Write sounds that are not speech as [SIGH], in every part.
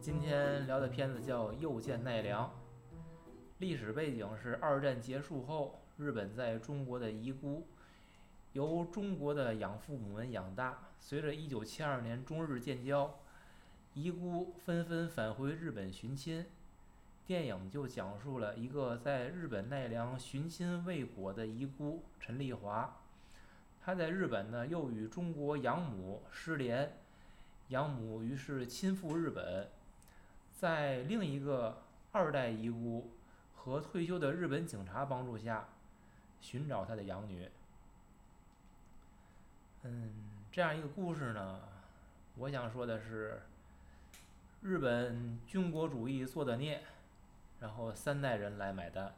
今天聊的片子叫《又见奈良》，历史背景是二战结束后，日本在中国的遗孤由中国的养父母们养大。随着1972年中日建交，遗孤纷纷返回日本寻亲。电影就讲述了一个在日本奈良寻亲未果的遗孤陈丽华，她在日本呢又与中国养母失联，养母于是亲赴日本。在另一个二代遗孤和退休的日本警察帮助下，寻找他的养女。嗯，这样一个故事呢，我想说的是，日本军国主义做的孽，然后三代人来买单。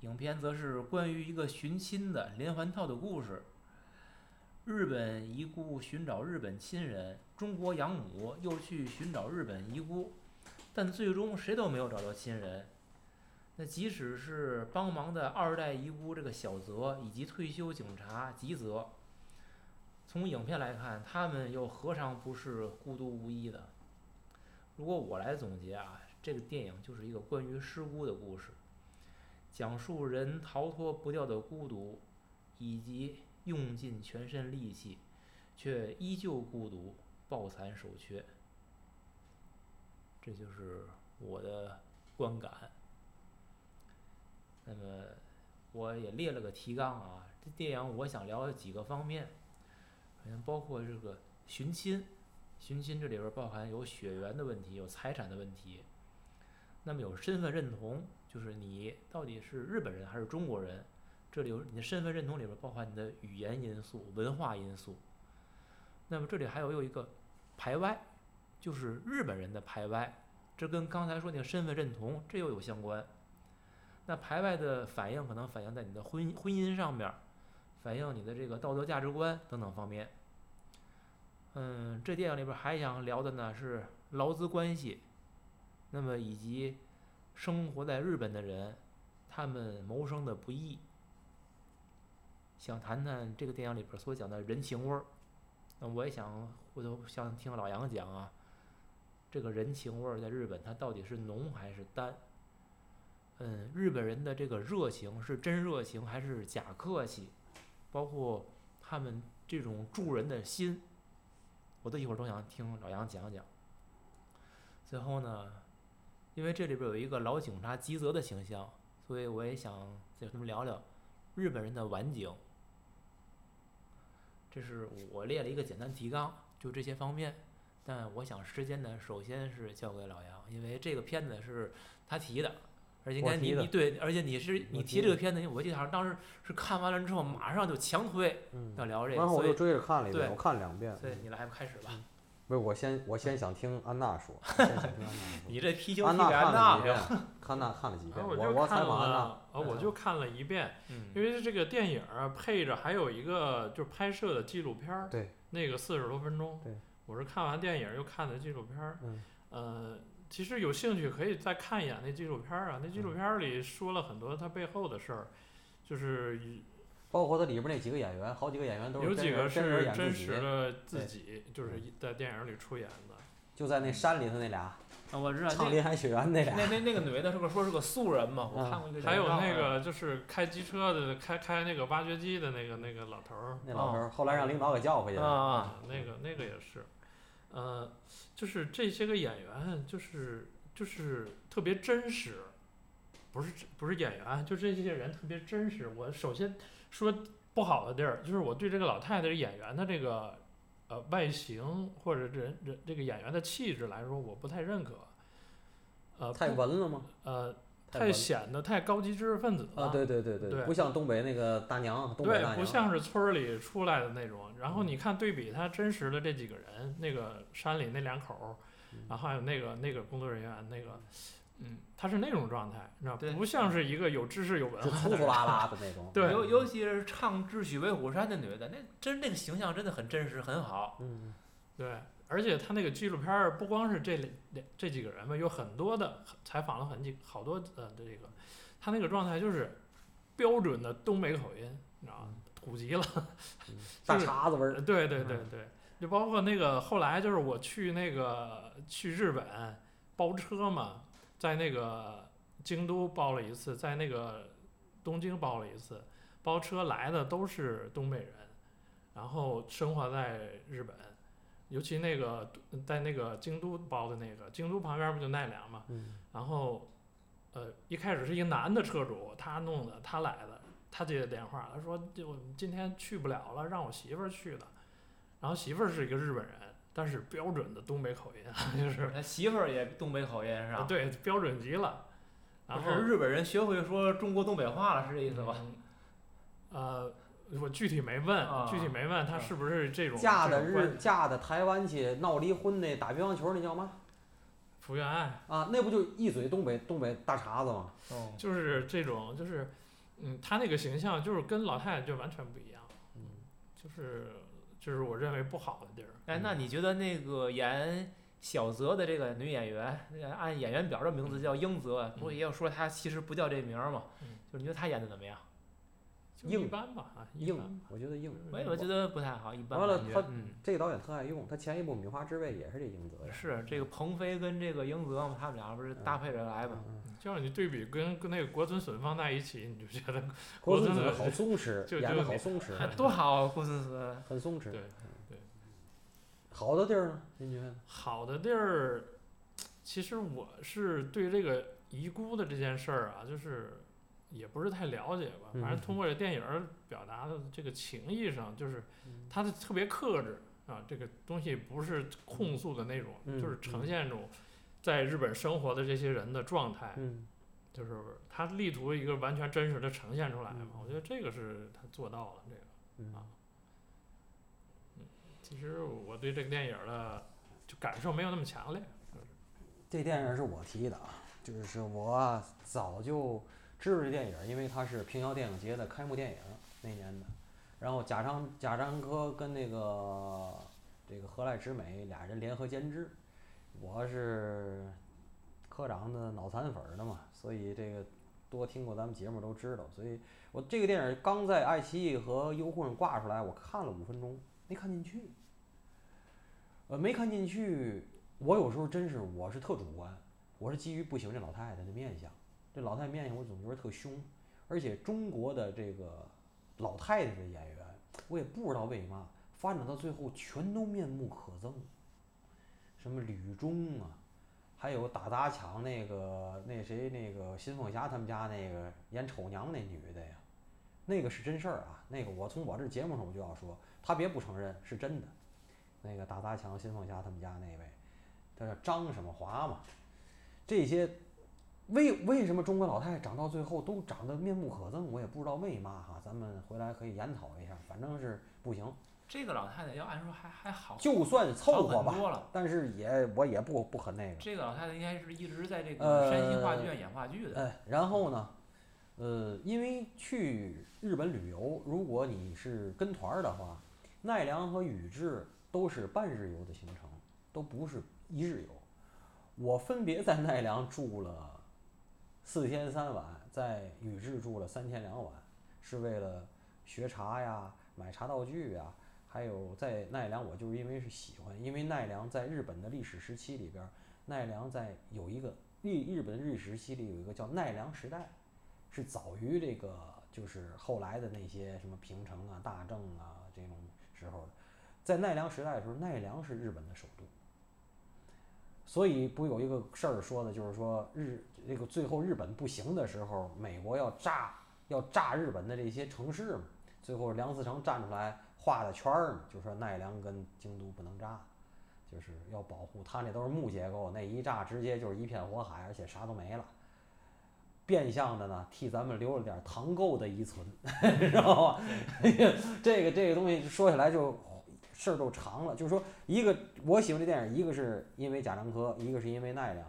影片则是关于一个寻亲的连环套的故事。日本遗孤寻找日本亲人，中国养母又去寻找日本遗孤。但最终谁都没有找到亲人。那即使是帮忙的二代遗孤这个小泽以及退休警察吉泽，从影片来看，他们又何尝不是孤独无依的？如果我来总结啊，这个电影就是一个关于失孤的故事，讲述人逃脱不掉的孤独，以及用尽全身力气却依旧孤独、抱残守缺。这就是我的观感。那么，我也列了个提纲啊。这电影我想聊几个方面，好像包括这个寻亲，寻亲这里边包含有血缘的问题，有财产的问题。那么有身份认同，就是你到底是日本人还是中国人？这里有你的身份认同里边包含你的语言因素、文化因素。那么这里还有又一个排外。就是日本人的排外，这跟刚才说那个身份认同这又有相关。那排外的反应可能反映在你的婚婚姻上面，反映你的这个道德价值观等等方面。嗯，这电影里边还想聊的呢是劳资关系，那么以及生活在日本的人，他们谋生的不易。想谈谈这个电影里边所讲的人情味儿，那我也想回头想听老杨讲啊。这个人情味儿在日本，它到底是浓还是淡？嗯，日本人的这个热情是真热情还是假客气？包括他们这种助人的心，我都一会儿都想听老杨讲讲。最后呢，因为这里边有一个老警察吉泽的形象，所以我也想再跟他们聊聊日本人的晚景。这是我列了一个简单提纲，就这些方面。但我想时间呢，首先是交给老杨，因为这个片子是他提的，而且你你对，而且你是你提这个片子，我记得好像当时是看完了之后马上就强推要聊这个，然后我又追着看了一遍，我看了两遍。对你来开始吧。不是我先我先想听安娜说，先想听安娜说。[LAUGHS] 你这啤酒安娜看了几遍？[LAUGHS] 安娜看了几遍？我我采访安娜，呃，我就看了一遍，因为这个电影配着还有一个就是拍摄的纪录片儿，对，那个四十多分钟，对。我是看完电影又看的纪录片儿，呃，其实有兴趣可以再看一眼那纪录片儿啊。那纪录片儿里说了很多他背后的事儿，就是包括他里边那几个演员，好几个演员都是有几个是真实的自己，就是在电影里出演的。就在那山里头那俩，啊，我知道。唱林海雪原那俩。那那那个女的是个说是个素人嘛？我看过一个。还有那个就是开机车的，开开那个挖掘机的那个那个老头儿。那老头儿后来让领导给叫回去了。啊，那个那个也是。呃，就是这些个演员，就是就是特别真实，不是不是演员，就这些人特别真实。我首先说不好的地儿，就是我对这个老太太演员的这个呃外形或者人人这个演员的气质来说，我不太认可。呃，太文了吗？呃。太显得太高级知识分子了啊！对对对对，对不像东北那个大娘，东北对，不像是村里出来的那种。然后你看对比他真实的这几个人，那个山里那两口儿，然后还有那个那个工作人员，那个，嗯，他是那种状态，你知道不像是一个有知识有文化的粗拉拉的那种。[LAUGHS] 对，尤尤其是唱《智取威虎山》的女的，那真那个形象真的很真实，很好。嗯，对。而且他那个纪录片儿不光是这两这几个人吧，有很多的采访了很几好多呃这个，他那个状态就是标准的东北口音，你知道吗？土极了。[LAUGHS] 大就是碴子味儿，对对对对，就包括那个后来就是我去那个去日本包车嘛，在那个京都包了一次，在那个东京包了一次，包车来的都是东北人，然后生活在日本，尤其那个在那个京都包的那个，京都旁边不就奈良嘛，嗯然后呃一开始是一个男的车主，他弄的，他来的。他接的电话，他说：“就我今天去不了了，让我媳妇儿去的。”然后媳妇儿是一个日本人，但是标准的东北口音，[LAUGHS] 就是他媳妇儿也东北口音是吧？对标准极了。然后不是日本人学会说中国东北话了，是这意思吧？嗯呃，我具体没问，啊具体没问他啊是不是这种嫁的这种关日嫁的台湾去闹离婚那打乒乓球那叫嘛？福原爱，啊，那不就一嘴东北东北大碴子吗？哦，就是这种，就是嗯，他那个形象就是跟老太太就完全不一样，嗯，就是就是我认为不好的地儿。哎，那你觉得那个演小泽的这个女演员，呃按演员表的名字叫英泽，不也有说她其实不叫这名儿吗？嗯就是你觉得她演的怎么样？就一般吧，啊，一般硬，我觉得硬。我也我觉得不太好，一般完了他这个导演特爱用，他前一部《米花之味》也是这英泽的。是这个鹏飞跟这个英泽嘛，他们俩不是搭配着来嘛？嗯，嗯就让你对比跟跟那个国尊隼放在一起，你就觉得 [LAUGHS] 国尊的孙子好松弛，就演的就好松弛，哎多好啊，郭孙思。很松弛。对对。好的地儿呢？您觉得？好的地儿，其实我是对这个遗孤的这件事儿啊，就是也不是太了解吧。反正嗯通过这电影表达的这个情谊上，就是嗯他的特别克制啊，这个东西不是控诉的那种，嗯就是呈现一种在日本生活的这些人的状态，嗯就是他力图一个完全真实的呈现出来嘛。嗯我觉得这个是他做到了这个。嗯啊其实我对这个电影儿的就感受没有那么强烈。这电影是我提的啊，就是我早就知道这电影，因为它是平遥电影节的开幕电影那年的。然后贾樟贾樟柯跟那个这个河濑直美俩人联合监制，我是科长的脑残粉儿的嘛，所以这个多听过咱们节目都知道。所以我这个电影刚在爱奇艺和优酷上挂出来，我看了五分钟，没看进去。呃，没看进去，我有时候真是我是特主观，我是基于不喜欢这老太太的面相，这老太太面相我总觉得特凶，而且中国的这个老太太的演员，我也不知道为嘛发展到最后全都面目可憎，什么吕中啊，还有打砸抢那个那谁那个新凤霞他们家那个演丑娘那女的呀，那个是真事儿啊，那个我从我这节目上我就要说，他别不承认是真的，那个打砸抢新凤霞他们家那位。他叫张什么华嘛，这些为为什么中国老太太长到最后都长得面目可憎？我也不知道为嘛哈，咱们回来可以研讨一下，反正是不行。这个老太太要按说还还好，就算凑合吧，多了。但是也我也不不很那个。这个老太太应该是一直在这呃个山西话剧院演话剧的。哎，然后呢，呃，因为去日本旅游，如果你是跟团儿的话，奈良和宇治都是半日游的行程，都不是一日游。我分别在奈良住了四天三晚，在宇治住了三天两晚，是为了学茶呀、买茶道具呀，还有在奈良，我就是因为是喜欢，因为奈良在日本的历史时期里边，奈良在有一个日日本历史时期里有一个叫奈良时代，是早于这个就是后来的那些什么平成啊、大正啊这种时候的，在奈良时代的时候，奈良是日本的首都。所以不有一个事儿说的，就是说日这个最后日本不行的时候，美国要炸要炸日本的这些城市嘛，最后梁思成站出来画的圈儿嘛，就说奈良跟京都不能炸，就是要保护它那都是木结构，那一炸直接就是一片火海，而且啥都没了。变相的呢，替咱们留了点唐构的遗存，[LAUGHS] 知道吧？[LAUGHS] 这个这个东西说起来就事儿都长了。就是说，一个我喜欢这电影，一个是因为贾樟柯，一个是因为奈良。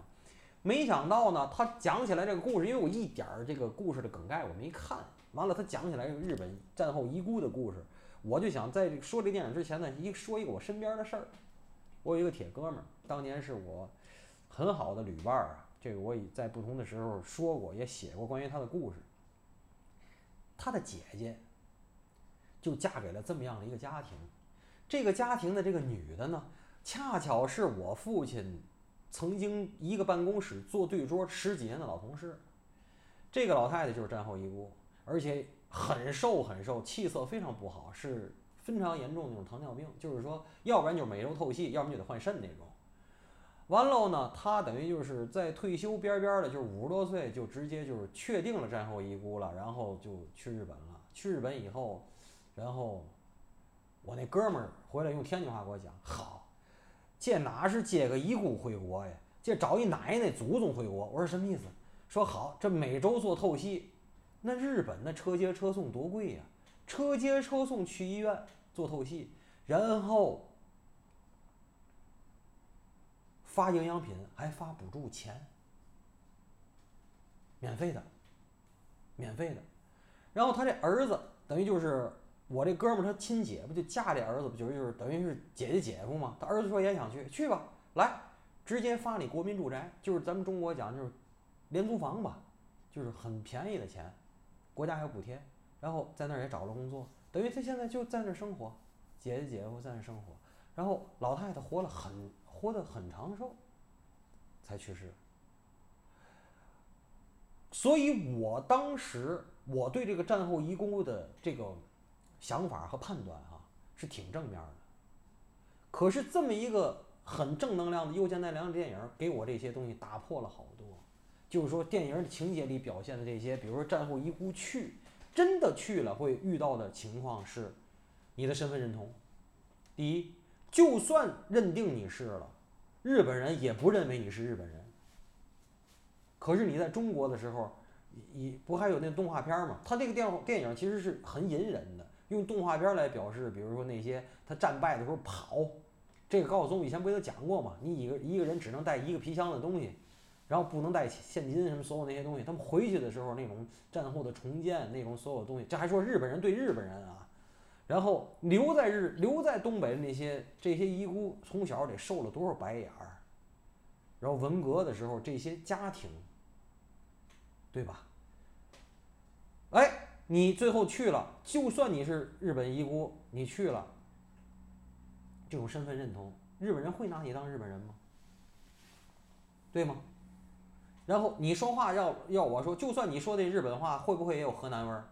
没想到呢，他讲起来这个故事，因为我一点儿这个故事的梗概我没看，完了他讲起来日本战后遗孤的故事，我就想在说这电影之前呢，一说一个我身边的事儿。我有一个铁哥们儿，当年是我很好的旅伴儿啊，这个我也在不同的时候说过，也写过关于他的故事。他的姐姐就嫁给了这么样的一个家庭。这个家庭的这个女的呢，恰巧是我父亲曾经一个办公室坐对桌十几年的老同事。这个老太太就是战后遗孤，而且很瘦很瘦，气色非常不好，是非常严重的那种糖尿病，就是说，要不然就是每周透析，要不然就得换肾那种。完喽呢，他等于就是在退休边边的，就是五十多岁就直接就是确定了战后遗孤了，然后就去日本了。去日本以后，然后我那哥们儿回来用天津话给我讲：“好，这哪是接个遗孤回国呀？这找一奶奶祖宗回国。”我说什么意思？说好，这每周做透析，那日本那车接车送多贵呀？车接车送去医院做透析，然后发营养品，还发补助钱，免费的，免费的。然后他这儿子等于就是我这哥们儿，他亲姐夫就嫁这儿子，不就是就是等于是姐姐姐夫嘛？他儿子说也想去，去吧，来，直接发你国民住宅，就是咱们中国讲就是。廉租房吧，就是很便宜的钱，国家还有补贴，然后在那儿也找了工作，等于他现在就在那儿生活，姐姐姐夫在那儿生活，然后老太太活了很活得很长寿，才去世。所以我当时我对这个战后遗孤的这个想法和判断哈是挺正面的，可是这么一个很正能量的又见奈良的电影给我这些东西打破了好多。就是说，电影情节里表现的这些，比如说战后遗孤去，真的去了会遇到的情况是，你的身份认同。第一，就算认定你是了，日本人也不认为你是日本人。可是你在中国的时候，你不还有那动画片吗？他这个电电影其实是很隐忍的，用动画片来表示，比如说那些他战败的时候跑，这个高晓松以前不也都讲过吗？你一个一个人只能带一个皮箱的东西。然后不能带现金什么所有那些东西，他们回去的时候那种战后的重建那种所有东西，这还说日本人对日本人啊，然后留在日留在东北的那些这些遗孤从小得受了多少白眼儿，然后文革的时候这些家庭，对吧？哎，你最后去了，就算你是日本遗孤，你去了，这种身份认同，日本人会拿你当日本人吗？对吗？然后你说话要要我说，就算你说的日本话，会不会也有河南味儿，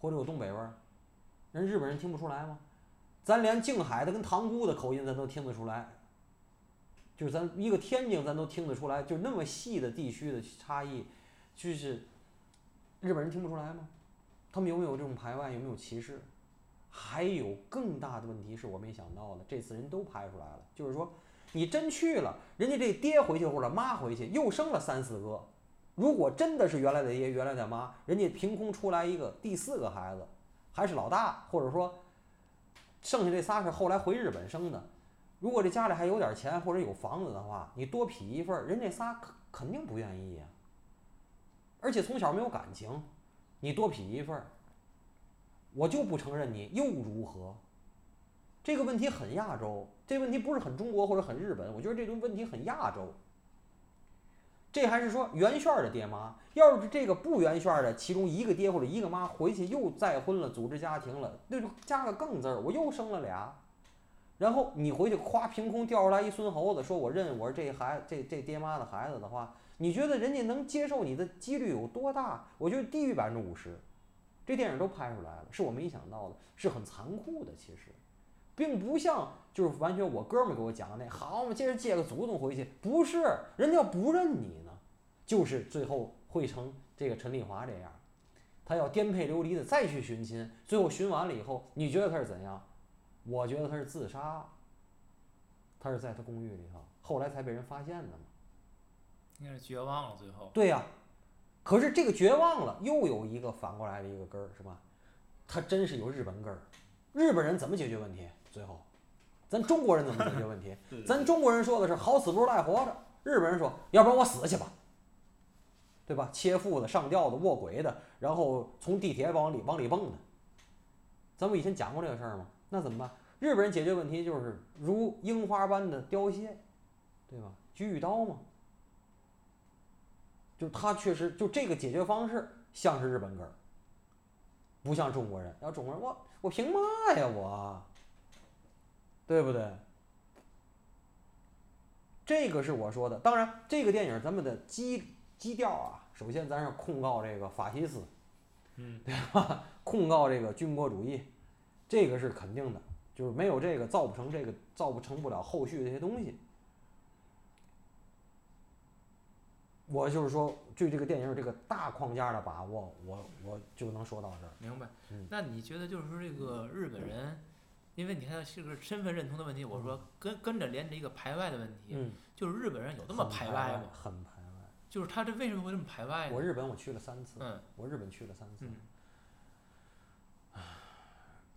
或者有东北味儿？人日本人听不出来吗？咱连静海的跟塘沽的口音咱都听得出来，就是咱一个天津咱都听得出来，就那么细的地区的差异，就是日本人听不出来吗？他们有没有这种排外？有没有歧视？还有更大的问题是我没想到的，这次人都拍出来了，就是说。你真去了，人家这爹回去或者妈回去又生了三四个，如果真的是原来的爹原来的妈，人家凭空出来一个第四个孩子，还是老大，或者说剩下这仨是后来回日本生的，如果这家里还有点钱或者有房子的话，你多劈一份，人这仨肯肯定不愿意呀。而且从小没有感情，你多劈一份，我就不承认你又如何？这个问题很亚洲，这问题不是很中国或者很日本，我觉得这种问题很亚洲。这还是说原炫的爹妈，要是这个不原炫的，其中一个爹或者一个妈回去又再婚了，组织家庭了，那就加个更字儿，我又生了俩。然后你回去夸凭空掉出来一孙猴子，说我认我是这孩这这爹妈的孩子的话，你觉得人家能接受你的几率有多大？我觉得低于百分之五十。这电影都拍出来了，是我没想到的，是很残酷的，其实。并不像，就是完全我哥们儿给我讲的那好嘛，接着借个祖宗回去，不是，人家要不认你呢，就是最后会成这个陈丽华这样，他要颠沛流离的再去寻亲，最后寻完了以后，你觉得他是怎样？我觉得他是自杀，他是在他公寓里头，后来才被人发现的嘛。应该是绝望了，最后。对呀，可是这个绝望了，又有一个反过来的一个根儿，是吧？他真是有日本根儿，日本人怎么解决问题？最后，咱中国人怎么解决问题？[LAUGHS] 咱中国人说的是“好死不如赖活着”，日本人说：“要不然我死去吧，对吧？”切腹的、上吊的、卧轨的，然后从地铁往里往里蹦的。咱们以前讲过这个事儿吗？那怎么办？日本人解决问题就是如樱花般的凋谢，对吧？举与刀嘛，就他确实就这个解决方式像是日本根儿，不像中国人，要中国人我我凭嘛呀我，对不对？这个是我说的。当然，这个电影咱们的基基调啊，首先咱是控告这个法西斯，嗯，对吧？控告这个军国主义，这个是肯定的，就是没有这个造不成这个造不成不了后续这些东西。我就是说，对这个电影这个大框架的把握，我我就能说到这儿。明白嗯。那你觉得就是说这个日本人，因为你看是个身份认同的问题，我说跟跟着连着一个排外的问题，嗯，就是日本人有那么排外吗？很排外。就是他这为什么会这么排外呢？我日本我去了三次，嗯我日本去了三次。嗯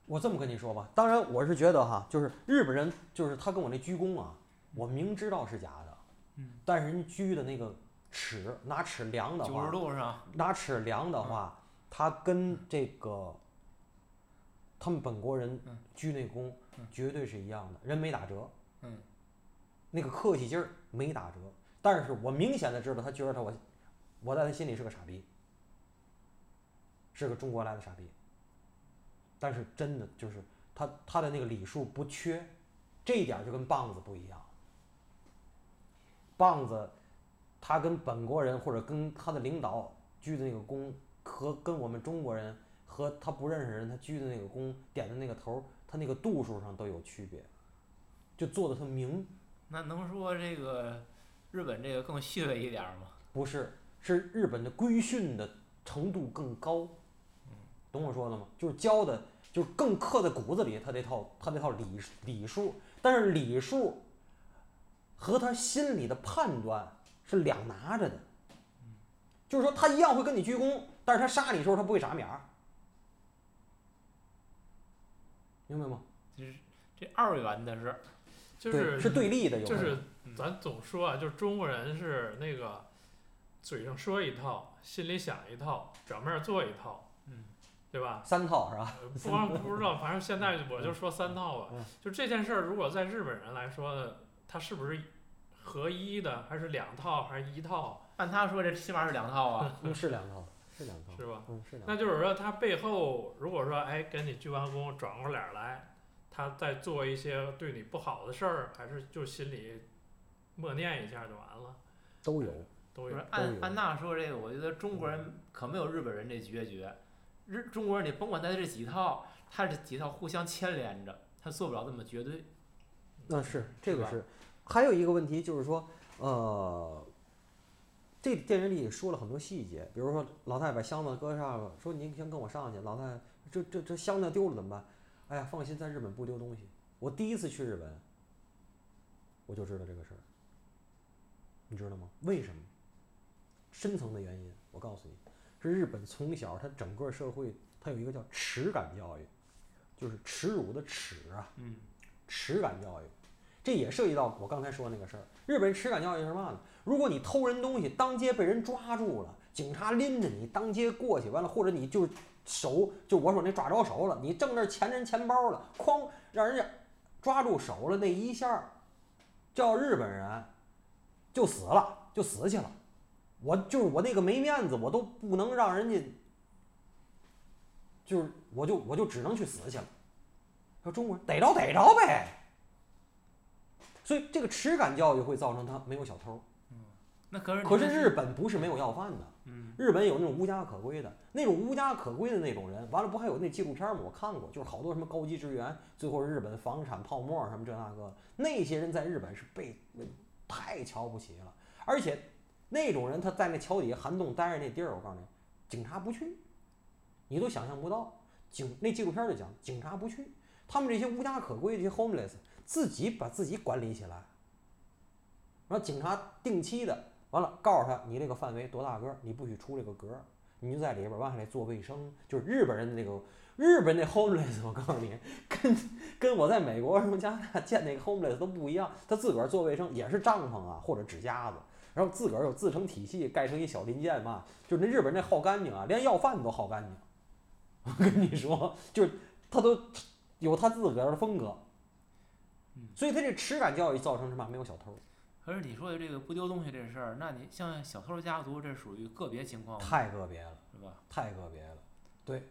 我这么跟你说吧，当然我是觉得哈，就是日本人，就是他跟我那鞠躬啊，我明知道是假的，嗯，但是人鞠的那个尺，拿尺量的九十话，度上，拿尺量的话，他跟这个他们本国人嗯鞠那躬嗯绝对是一样的，人没打折，嗯，那个客气劲儿没打折，但是我明显的知道他觉得他我，我在他心里是个傻逼，是个中国来的傻逼。但是真的就是他他的那个礼数不缺，这一点就跟棒子不一样。棒子，他跟本国人或者跟他的领导鞠的那个躬，和跟我们中国人和他不认识人他鞠的那个躬点的那个头儿，他那个度数上都有区别，就做的特明。那能说这个日本这个更细微一点儿吗？不是，是日本的规训的程度更高，懂我说的吗？就是教的，就是更刻在骨子里，他这套他这套礼礼数，但是礼数和他心里的判断是两拿着的，就是说他一样会跟你鞠躬，但是他杀你的时候他不会眨眼儿，明白吗？就是这二元的是，就对，是是对立的，有就是咱总说啊，就是中国人是那个嘴上说一套，心里想一套，表面做一套，嗯，对吧？三套是吧？呃不光不知道，反正现在 [LAUGHS] 我就说三套吧嗯。就这件事儿，如果在日本人来说呢，他是不是合一的，还是两套，还是一套，按他说这起码是两套啊。嗯，是两套，是两套，是吧？嗯，是两套。那就是说，他背后如果说，哎，跟你鞠完躬，转过脸儿来，他在做一些对你不好的事儿，还是就心里默念一下就完了，都有。都有按按那说这个，我觉得中国人可没有日本人这决绝。日中国人你甭管他这几套，他这几套互相牵连着，他做不了那么绝对。那是这个吧是，还有一个问题就是说，呃，这电影里说了很多细节，比如说老太太把箱子搁上了，说您先跟我上去，老太太这这这箱子丢了怎么办？哎呀，放心，在日本不丢东西。我第一次去日本，我就知道这个事儿，你知道吗？为什么？深层的原因，我告诉你，是日本从小它整个社会它有一个叫耻感教育，就是耻辱的耻啊，嗯，耻感教育，这也涉及到我刚才说那个事儿。日本人耻感教育是嘛呢？如果你偷人东西，当街被人抓住了，警察拎着你当街过去，完了或者你就手就我说那抓着手了，你正那钱人钱包了，哐让人家抓住手了那一下，叫日本人就死了，就死去了。我就是我那个没面子，我都不能让人家，就是我就我就只能去死去了。说中国人逮着逮着呗，所以这个耻感教育会造成他没有小偷。那可是可是日本不是没有要饭的，嗯，日本有那种无家可归的，那种无家可归的那种人，完了不还有那纪录片吗？我看过，就是好多什么高级职员，最后日本房产泡沫什么这那个，那些人在日本是被太瞧不起了，而且那种人他在那桥底下寒冬待着那地儿，我告诉你，警察不去，你都想象不到。警那纪录片就讲，警察不去，他们这些无家可归这些 homeless 自己把自己管理起来，然后警察定期的完了告诉他你这个范围多大个儿，你不许出这个格儿，你就在里边儿完还得做卫生，就是日本人的那个日本那 homeless，我告诉你，跟跟我在美国什么加拿大见那个 homeless 都不一样，他自个儿做卫生也是帐篷啊或者纸夹子，然后自个儿有自成体系，盖成一小零件嘛，就是那日本人那好干净啊，连要饭都好干净。[LAUGHS] 我跟你说，就是他都有他自个儿的风格，所以他这耻感教育造成什么？没有小偷，可是你说的这个不丢东西这事儿，那你像小偷家族，这属于个别情况吗，太个别了，是吧？太个别了。对，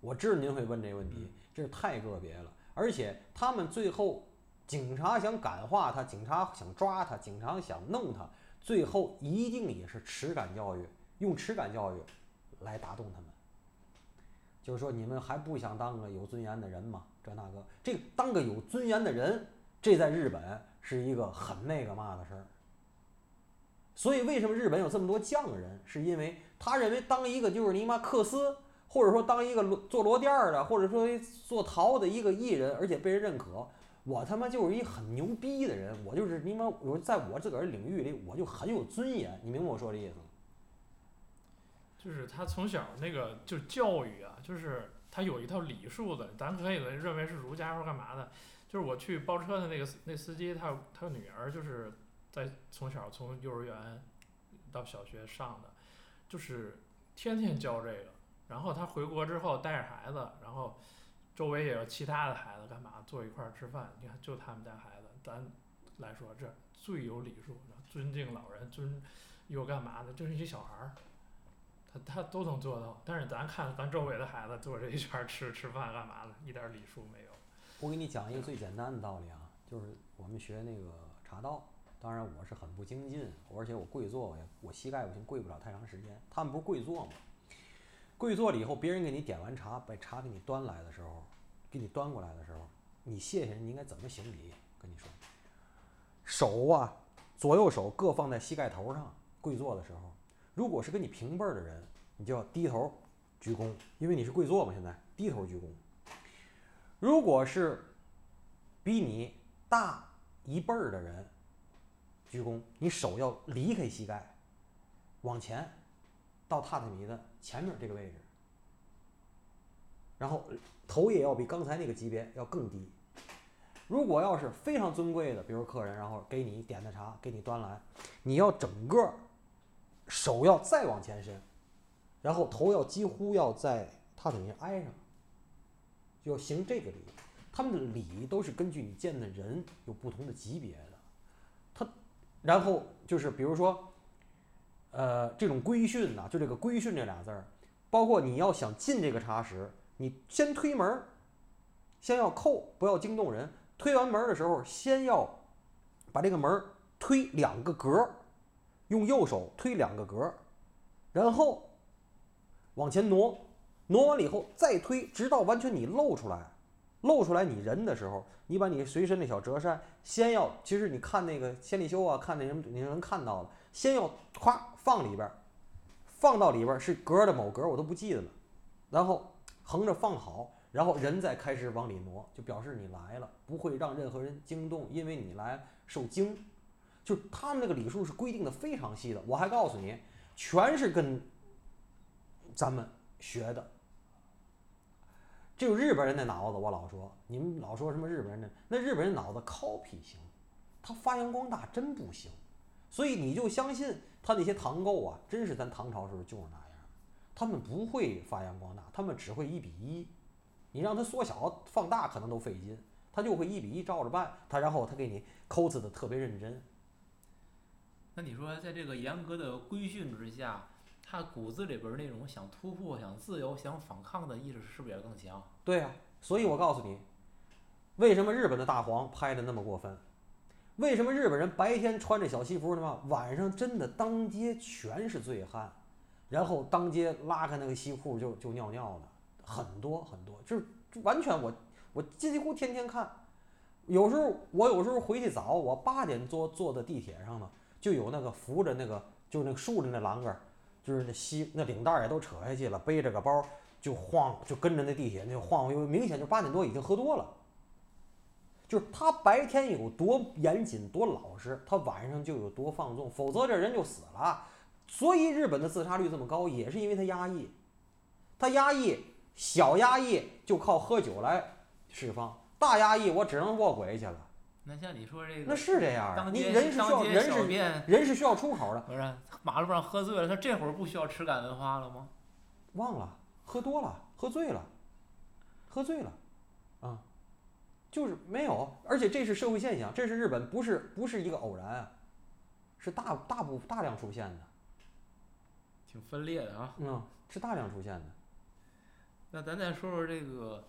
我知道您会问这个问题，这是太个别了。而且他们最后，警察想感化他，警察想抓他，警察想弄他，最后一定也是耻感教育，用耻感教育来打动他们。就是说，你们还不想当个有尊严的人吗？这那个，这个当个有尊严的人，这在日本是一个很那个嘛的事儿。所以，为什么日本有这么多匠人？是因为他认为当一个就是尼玛克斯，或者说当一个做罗店儿的，或者说做陶的一个艺人，而且被人认可，我他妈就是一很牛逼的人，我就是尼玛，我在我自个儿领域里，我就很有尊严。你明白我说的意思吗？就是他从小那个就是教育啊，就是他有一套礼数的，咱可以认为是儒家或干嘛的。就是我去包车的那个那司机，他他女儿就是在从小从幼儿园到小学上的，就是天天教这个。然后他回国之后带着孩子，然后周围也有其他的孩子，干嘛坐一块儿吃饭？你看就他们家孩子，咱来说这最有礼数，尊敬老人，尊又干嘛的？就是一些小孩儿。他他都能做到，但是咱看咱周围的孩子坐这一圈吃吃饭干嘛的，一点礼数没。我给你讲一个最简单的道理啊，就是我们学那个茶道，当然我是很不精进，而且我跪坐我也我膝盖不行，跪不了太长时间。他们不是跪坐吗？跪坐了以后，别人给你点完茶，把茶给你端来的时候，给你端过来的时候，你谢谢人，你应该怎么行礼？跟你说，手啊，左右手各放在膝盖头上，跪坐的时候。如果是跟你平辈儿的人，你就要低头鞠躬，因为你是跪坐嘛。现在低头鞠躬。如果是比你大一辈儿的人，鞠躬，你手要离开膝盖，往前到榻榻米的前面这个位置，然后头也要比刚才那个级别要更低。如果要是非常尊贵的，比如客人，然后给你点的茶给你端来，你要整个。手要再往前伸，然后头要几乎要在榻榻米挨上，就要行这个礼。他们的礼都是根据你见的人有不同的级别的。他，然后就是比如说，呃，这种规训呐，就这个规训这俩字儿，包括你要想进这个茶室，你先推门，先要扣，不要惊动人。推完门的时候，先要把这个门推两个格。用右手推两个格，然后往前挪，挪完了以后再推，直到完全你露出来，露出来你人的时候，你把你随身那小折扇先要，其实你看那个千里修啊，看那什么，你能看到了，先要咵放里边，放到里边是格的某格我都不记得了，然后横着放好，然后人再开始往里挪，就表示你来了，不会让任何人惊动，因为你来受惊。就他们那个礼数是规定的非常细的，我还告诉你，全是跟咱们学的。就日本人的脑子，我老说，你们老说什么日本人的，那日本人脑子 copy 行，他发扬光大真不行。所以你就相信他那些唐构啊，真是咱唐朝时候就是那样，他们不会发扬光大，他们只会一比一。你让他缩小放大可能都费劲，他就会一比一照着办，他然后他给你抠字的特别认真。那你说，在这个严格的规训之下，他骨子里边那种想突破、想自由、想反抗的意识是不是也更强？对呀，所以我告诉你，为什么日本的大黄拍的那么过分？为什么日本人白天穿着小西服他妈晚上真的当街全是醉汉，然后当街拉开那个西裤就就尿尿的很多很多，就是完全我我几乎天天看，有时候我有时候回去早，我八点坐坐在地铁上呢。就有那个扶着那个，就是那个竖着那栏杆，就是那西那领带也都扯下去了，背着个包就晃，就跟着那地铁那晃，因为明显就八点多已经喝多了。就是他白天有多严谨多老实，他晚上就有多放纵，否则这人就死了。所以日本的自杀率这么高，也是因为他压抑，他压抑小压抑就靠喝酒来释放，大压抑我只能卧轨去了。那像你说这个，那是这样的。你人是需要人是人是需要出口的。不是马路上喝醉了，他这会儿不需要吃感文化了吗？忘了，喝多了，喝醉了，喝醉了，啊，就是没有。而且这是社会现象，这是日本，不是不是一个偶然，是大大部大量出现的。挺分裂的啊。嗯，是大量出现的。那咱再说说这个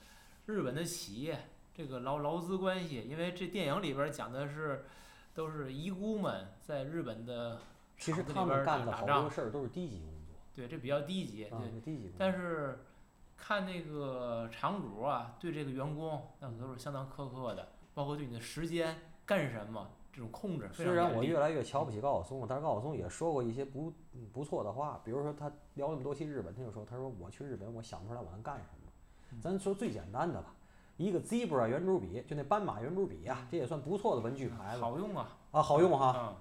日本的企业这个劳劳资关系，因为这电影里边儿讲的是都是遗孤们在日本的其实厂子里边儿他们干的好多事儿都是低级工作，对，这比较低级，啊，对。是低级工作。但是看那个厂主啊，对这个员工那可都是相当苛刻的，包括对你的时间干什么这种控制虽然。我越来越瞧不起高晓松了，但是高晓松也说过一些不嗯不错的话，比如说他聊那么多期日本，他就说他说我去日本我想不出来我能干什么。嗯咱说最简单的吧，一个 zebra 圆珠笔，就那斑马圆珠笔呀、这也算不错的文具牌子好用啊，啊，好用哈。啊，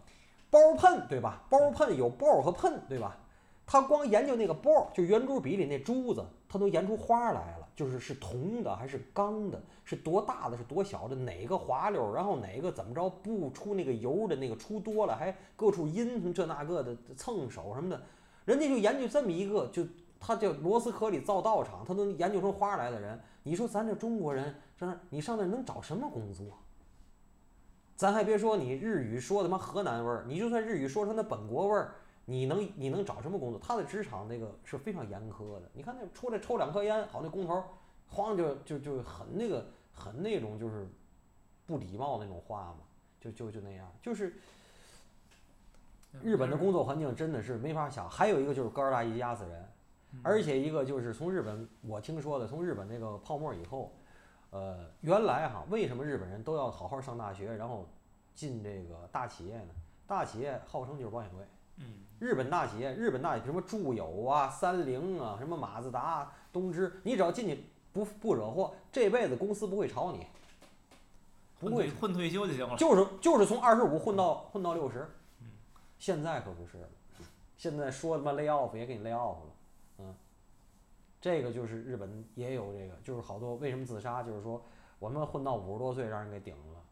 包喷对吧？包喷有包和喷对吧？他光研究那个包，就圆珠笔里那珠子，他都研出花来了，就是是铜的还是钢的，是多大的是多小的，哪个滑溜，然后哪个怎么着不出那个油的那个出多了，还各处阴什么这那个的蹭手什么的，人家就研究这么一个，就他叫罗斯科里造道场，他都研究出花来的人，你说咱这中国人，上那你上那能找什么工作？咱还别说你日语说他妈河南味儿，你就算日语说成那本国味儿，你能你能找什么工作？他的职场那个是非常严苛的。你看那出来抽两颗烟，好那工头，慌就就就很那个很那种就是不礼貌那种话嘛，就就就那样，就是日本的工作环境真的是没法想。还有一个就是高大一压死人，而且一个就是从日本我听说的，从日本那个泡沫以后，呃，原来哈为什么日本人都要好好上大学，然后进这个大企业呢？大企业号称就是保险柜。嗯，日本大企业，日本大企业什么住友啊、三菱啊、什么马自达、东芝，你只要进去不不惹祸，这辈子公司不会炒你，不会混退休就行了。就是就是从二十五混到混到六十。现在可不是了，现在说他妈 lay off 也给你 lay off 了，嗯，这个就是日本也有这个，就是好多为什么自杀，就是说我们混到五十多岁让人给顶了，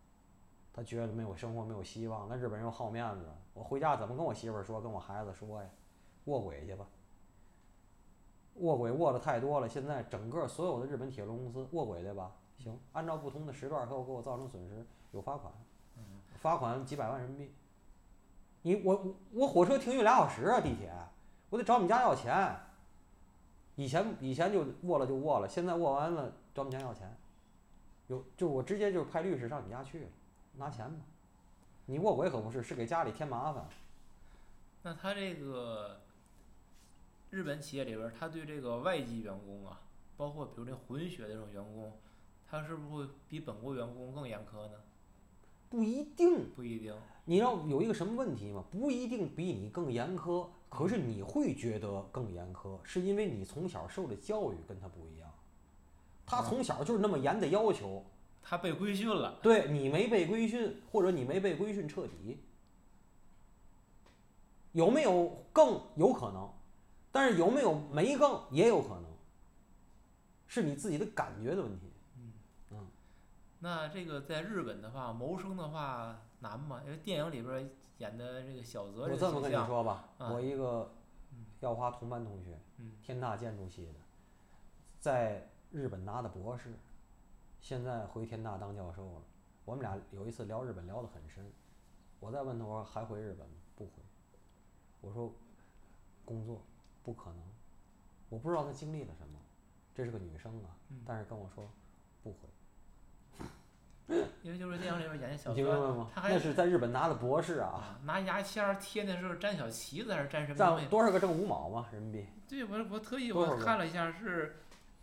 他觉得没有生活没有希望，那日本人又好面子，我回家怎么跟我媳妇儿说，跟我孩子说呀，卧轨去吧。卧轨卧的太多了，现在整个所有的日本铁路公司卧轨对吧？行，按照不同的时段给我给我造成损失，有罚款，罚款几百万人民币。你我我我火车停运俩小时啊，地铁，我得找你们家要钱。以前以前就握了就握了，现在握完了找你们家要钱，有就我直接就派律师上你家去了，拿钱吧。你卧轨可不是，是给家里添麻烦。那他这个日本企业里边，他对这个外籍员工啊，包括比如这混血的这种员工，他是不是会比本国员工更严苛呢？不一定，不一定。你知道有一个什么问题吗？不一定比你更严苛，可是你会觉得更严苛，是因为你从小受的教育跟他不一样。他从小就是那么严的要求，他被规训了，对你没被规训，或者你没被规训彻底，有没有更有可能？但是有没有没更也有可能，是你自己的感觉的问题。那这个在日本的话，谋生的话难吗？因为电影里边儿演的这个小泽这个我这么跟你，说吧，啊我一个嗯耀华同班同学，嗯天大建筑系的，在日本拿的博士，现在回天大当教授了。我们俩有一次聊日本聊得很深，我再问他我说还回日本吗？不回。我说工作不可能，我不知道她经历了什么，这是个女生啊，嗯但是跟我说不回。因为就是电影里边儿演的小你听明白，吗？他还那是在日本拿的博士啊，啊拿牙签儿贴那时候粘小旗子还是粘什么东？多少个挣五毛嘛人民币？对，我我特意我看了一下，是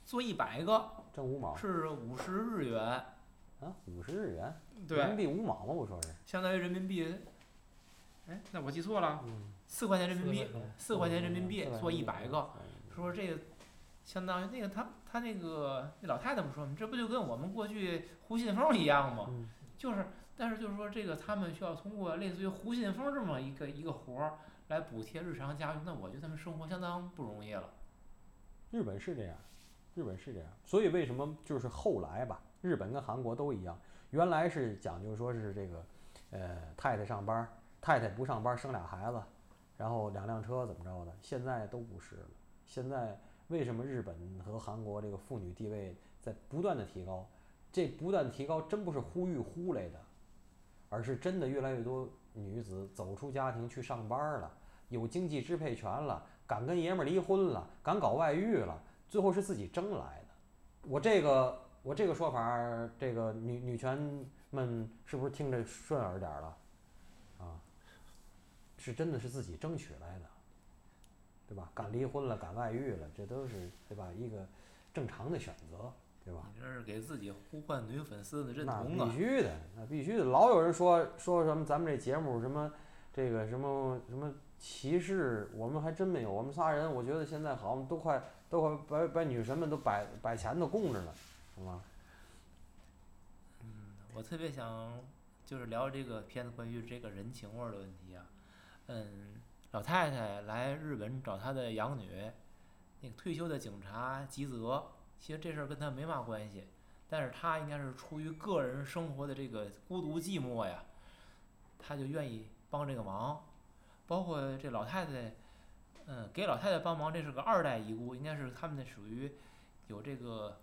做一百个挣五毛是五十日元，啊，五十日元，人对民，币五毛嘛，我说是。相当于人民币，哎，那我记错了，嗯，四块钱人民币，四块钱人民币嗯做一百个，，说这个相当于那个他他那个那老太太不说吗？这不就跟我们过去胡信封一样吗？嗯就是，但是就是说这个他们需要通过类似于胡信封这么一个一个活儿来补贴日常家用，那我觉得他们生活相当不容易了。日本是这样，日本是这样，所以为什么就是后来吧，日本跟韩国都一样，原来是讲究说是这个，呃，太太上班儿，太太不上班儿生俩孩子，然后两辆车怎么着的，现在都不是了。现在为什么日本和韩国这个妇女地位在不断的提高？这不断提高真不是呼吁呼来的，而是真的越来越多女子走出家庭去上班了，有经济支配权了，敢跟爷们儿离婚了，敢搞外遇了，最后是自己争来的。我这个我这个说法，这个女女权们是不是听着顺耳点儿了？啊，是真的是自己争取来的，对吧？敢离婚了，敢外遇了，这都是对吧？一个正常的选择，对吧？你这是给自己呼唤女粉丝的认那同啊必！须的，那必须的。老有人说说什么咱们这节目什么这个什么什么歧视，我们还真没有。我们仨人，我觉得现在好像都快都快把把女神们都摆摆前头供着呢，是吗？嗯我特别想就是聊这个片子关于这个人情味儿的问题啊。嗯，老太太来日本找她的养女，那个退休的警察吉泽，其实这事儿跟他没嘛关系，但是他应该是出于个人生活的这个孤独寂寞呀，他就愿意帮这个忙。包括这老太太，嗯，给老太太帮忙，这是个二代遗孤，应该是他们那属于有这个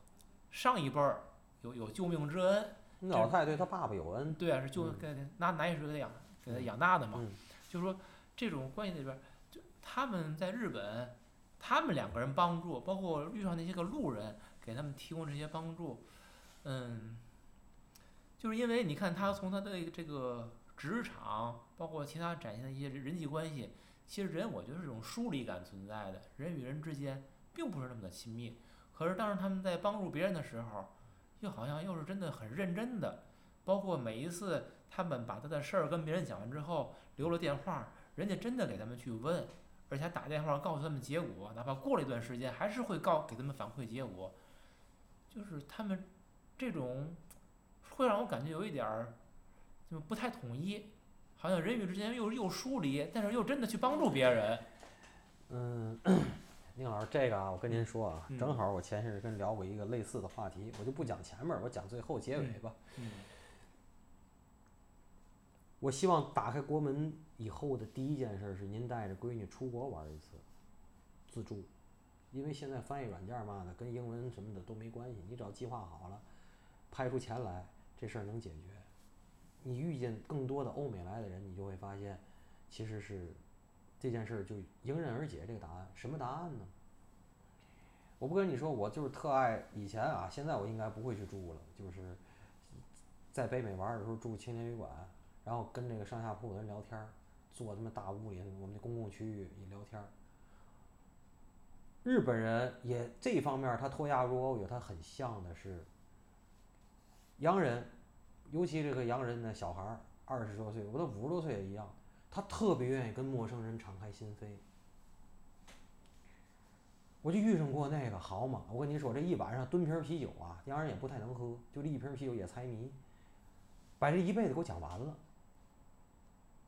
上一辈儿有有救命之恩。老太太对她爸爸有恩，对啊，是就嗯给拿拿饮水给他养给他养大的嘛。嗯就说这种关系里边，就他们在日本，他们两个人帮助，包括遇上那些个路人，给他们提供这些帮助，嗯，就是因为你看他从他的这个职场，包括其他展现的一些人际关系，其实人我觉得是这种疏离感存在的，人与人之间并不是那么的亲密。可是当时他们在帮助别人的时候，又好像又是真的很认真的，包括每一次他们把他的事儿跟别人讲完之后，留了电话，人家真的给他们去问，而且还打电话告诉他们结果，哪怕过了一段时间，还是会告给他们反馈结果。就是他们这种会让我感觉有一点儿就不太统一，好像人与之间又又疏离，但是又真的去帮助别人。嗯，[COUGHS] 宁老师，这个啊，我跟您说啊，嗯正好我前些日跟聊过一个类似的话题，我就不讲前面，我讲最后结尾吧。嗯我希望打开国门以后的第一件事是您带着闺女出国玩一次，自助，因为现在翻译软件嘛的跟英文什么的都没关系，你只要计划好了，拍出钱来，这事儿能解决。你遇见更多的欧美来的人，你就会发现，其实是这件事儿就迎刃而解。这个答案什么答案呢？我不跟你说，我就是特爱以前啊，现在我应该不会去住了，就是在北美玩的时候住青年旅馆，然后跟这个上下铺的人聊天儿，坐他妈大屋里，我们的公共区域一聊天儿。日本人也这一方面，他脱亚入欧有他很像的是，洋人，尤其这个洋人的小孩，二十多岁，我都五十多岁也一样，他特别愿意跟陌生人敞开心扉。我就遇上过那个，好嘛！我跟你说，这一晚上蹲瓶啤酒啊，洋人也不太能喝，就这一瓶啤酒也财迷，把这一辈子给我讲完了。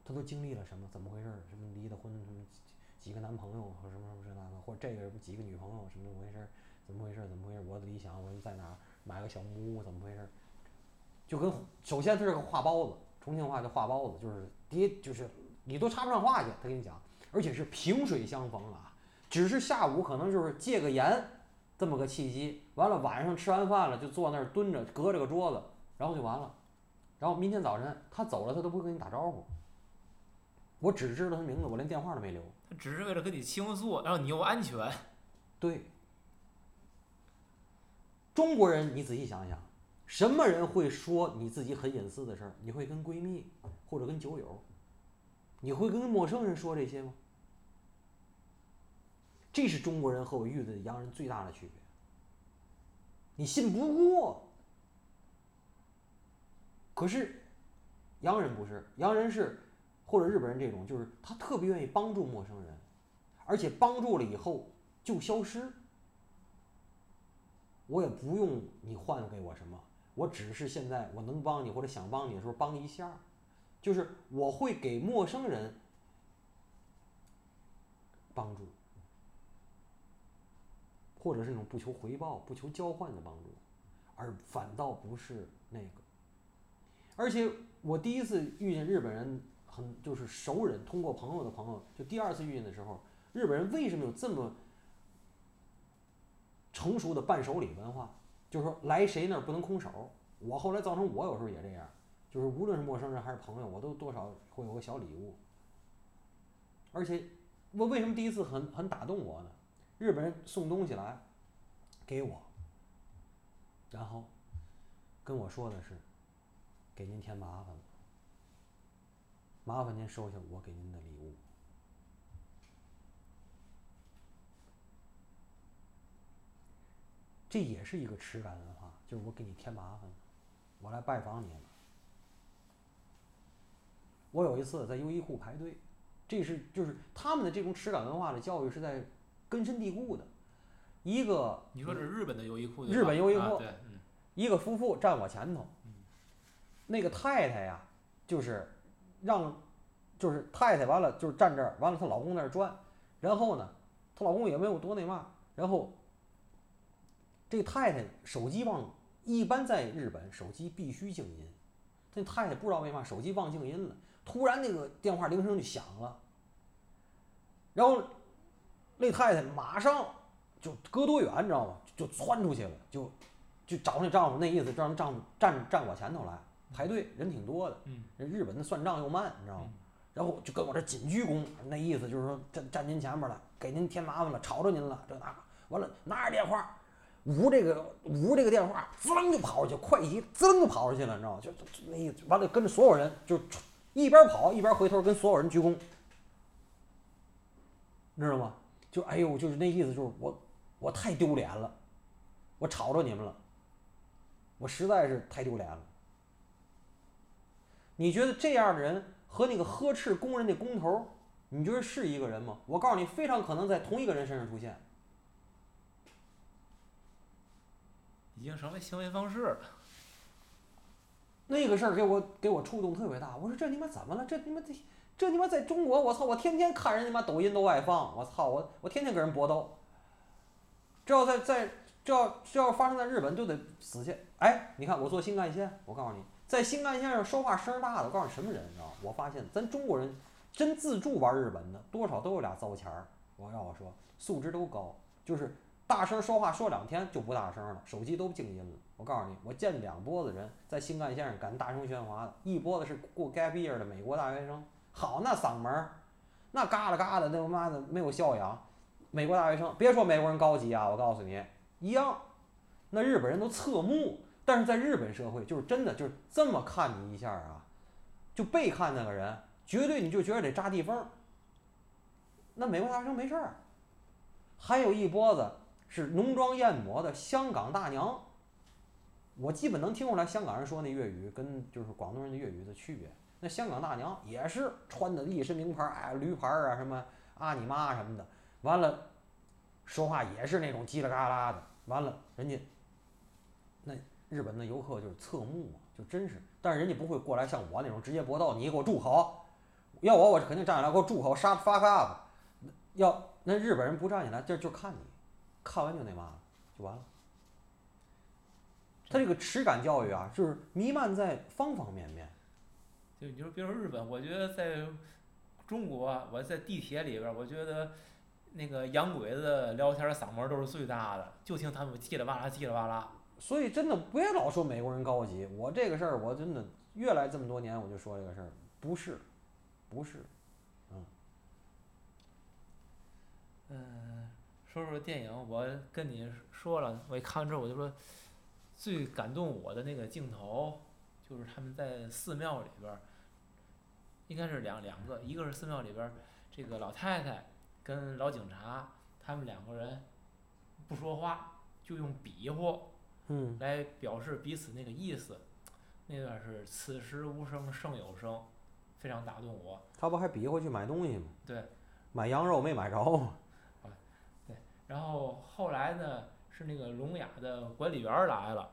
他都经历了什么？怎么回事？什么离的婚？什么几几个男朋友和什么什么这那个，或者这个几个女朋友？什么回事？怎么回事？怎么回事？我的理想，我在哪儿买个小木屋？怎么回事？就跟首先他是个话包子，重庆话叫话包子，就是爹就是你都插不上话去，他跟你讲，而且是萍水相逢啊。只是下午可能就是借个言，这么个契机。完了晚上吃完饭了，就坐那儿蹲着，隔着个桌子，然后就完了。然后明天早晨他走了，他都不会跟你打招呼。我只知道他名字，我连电话都没留。他只是为了跟你倾诉，然后你又安全。对，中国人你仔细想想，什么人会说你自己很隐私的事儿？你会跟闺蜜或者跟酒友，你会跟陌生人说这些吗？这是中国人和我遇到的洋人最大的区别。你信不过，可是洋人不是，洋人是或者日本人这种，就是他特别愿意帮助陌生人，而且帮助了以后就消失。我也不用你换给我什么，我只是现在我能帮你或者想帮你的时候帮一下，就是我会给陌生人帮助，或者是那种不求回报、不求交换的帮助，而反倒不是那个。而且我第一次遇见日本人，很就是熟人，通过朋友的朋友，就第二次遇见的时候，日本人为什么有这么成熟的伴手礼文化？就是说来谁那儿不能空手。我后来造成我有时候也这样，就是无论是陌生人还是朋友，我都多少会有个小礼物。而且我为什么第一次很很打动我呢？日本人送东西来，给我，然后跟我说的是，给您添麻烦了，麻烦您收下我给您的礼物。这也是一个耻感文化，就是我给你添麻烦了，我来拜访你了。我有一次在优衣库排队，这是就是他们的这种耻感文化的教育是在根深蒂固的。一个你说这是日本的优衣库？日本优衣库啊对，嗯一个夫妇站我前头嗯，那个太太呀，就是让，就是太太完了就是站这儿，完了她老公在那儿转，然后呢，她老公也没有多那嘛，然后这太太手机忘，一般在日本手机必须静音，这太太不知道为嘛手机忘静音了，突然那个电话铃声就响了，然后那太太马上就隔多远你知道吗？就窜出去了，就就找那丈夫，那意思让丈夫站站我前头来排队，人挺多的。嗯人日本的算账又慢，你知道吗嗯？然后就跟我这紧鞠躬，那意思就是说站站您前面了，给您添麻烦了，吵着您了，这那。完了拿着电话，捂这个捂这个电话，滋楞就跑出去，快一滋楞就跑出去了，你知道吗？就就就那意思，完了跟着所有人就一边跑一边回头跟所有人鞠躬，你知道吗？就哎呦，就是那意思，就是我我太丢脸了，我吵着你们了，我实在是太丢脸了。你觉得这样的人和那个呵斥工人的工头儿，你觉得是一个人吗？我告诉你，非常可能在同一个人身上出现。已经成为行为方式了。那个事儿给我给我触动特别大，我说这你妈怎么了？这你妈这这你妈在中国，我操！我天天看人家妈抖音都外放，我操！我我天天跟人搏斗。这要在在这要这要发生在日本就得死去。哎，你看我坐新干线，我告诉你，在新干线上说话声大的，我告诉你什么人，你知道？我发现咱中国人真自助玩日本的，多少都有俩糟钱儿。我要我说，素质都高，就是大声说话说两天就不大声了，手机都静音了。我告诉你，我见两拨子人在新干线上敢大声喧哗的，一拨子是过 gap year 的美国大学生，好那嗓门儿，那嘎啦嘎啦，那他妈的没有教养。美国大学生，别说美国人高级啊，我告诉你，一样。那日本人都侧目，但是在日本社会，就是真的就是这么看你一下啊，就背看那个人，绝对你就觉得得扎地缝。那美国大学生没事儿，还有一波子是浓妆艳抹的香港大娘，我基本能听出来香港人说那粤语跟就是广东人的粤语的区别。那香港大娘也是穿的一身名牌，哎，驴牌儿啊，什么啊你妈什么的，完了，说话也是那种叽里嘎啦的，完了人家那日本的游客就是侧目嘛，就真是，但是人家不会过来像我那种直接搏斗，你给我住口，要我我是肯定站起来给我住口，杀发嘎子。要那日本人不站起来，就就看你，看完就那嘛了，就完了。他这个耻感教育啊，就是弥漫在方方面面。就你说，别说日本，我觉得在中国，我在地铁里边，我觉得那个洋鬼子聊天儿嗓门都是最大的，就听他们叽里哇啦叽里哇啦。所以真的别老说美国人高级，我这个事儿我真的越来这么多年我就说这个事儿，不是，不是，嗯，说说电影，我跟你说了，我一看完之后我就说，最感动我的那个镜头，就是他们在寺庙里边儿，应该是两两个，一个是寺庙里边儿这个老太太跟老警察，他们两个人不说话，就用比划嗯，来表示彼此那个意思，那段是此时无声胜有声，非常打动我。他不还比划去买东西吗？对，买羊肉没买着。然后后来呢，是那个聋哑的管理员来了，